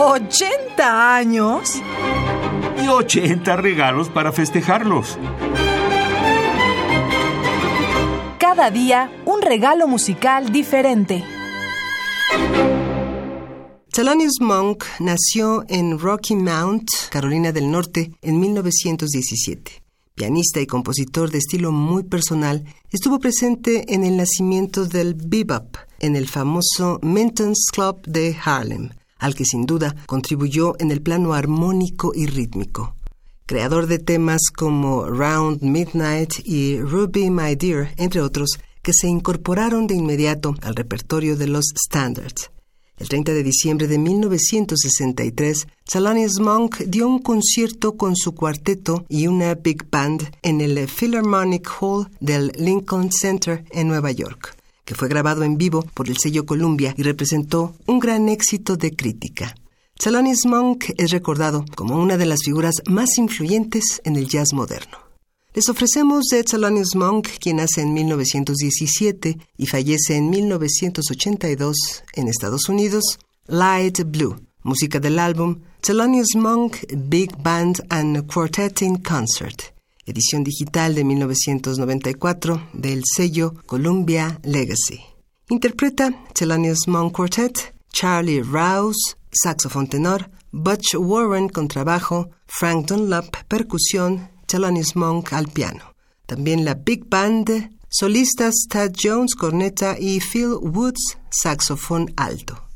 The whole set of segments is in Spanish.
¿80 años? Y 80 regalos para festejarlos. Cada día un regalo musical diferente. Thelonious Monk nació en Rocky Mount, Carolina del Norte, en 1917. Pianista y compositor de estilo muy personal, estuvo presente en el nacimiento del bebop en el famoso Minton's Club de Harlem, al que sin duda contribuyó en el plano armónico y rítmico. Creador de temas como Round Midnight y Ruby My Dear, entre otros, que se incorporaron de inmediato al repertorio de los standards. El 30 de diciembre de 1963, Thelonious Monk dio un concierto con su cuarteto y una big band en el Philharmonic Hall del Lincoln Center en Nueva York, que fue grabado en vivo por el sello Columbia y representó un gran éxito de crítica. Thelonious Monk es recordado como una de las figuras más influyentes en el jazz moderno. Les ofrecemos de Thelonious Monk, quien nace en 1917 y fallece en 1982 en Estados Unidos, Light Blue, música del álbum Thelonious Monk Big Band and Quartet in Concert, edición digital de 1994 del sello Columbia Legacy. Interpreta Thelonious Monk Quartet, Charlie Rouse, saxofón tenor, Butch Warren contrabajo, Frank Dunlap percusión, Thelonious Monk al piano. También la Big Band, solistas Tad Jones corneta y Phil Woods saxofón alto.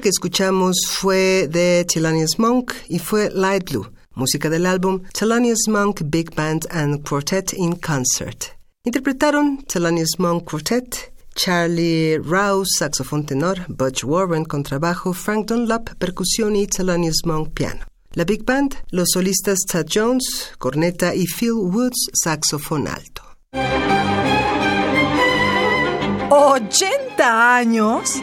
Que escuchamos fue de Thelonious Monk y fue Light Blue, música del álbum Thelonious Monk Big Band and Quartet in Concert. Interpretaron Thelonious Monk Quartet, Charlie Rouse, saxofón tenor, Butch Warren, contrabajo, Frank Dunlop, percusión y Thelonious Monk, piano. La Big Band, los solistas Tad Jones, corneta y Phil Woods, saxofón alto. ¿80 años?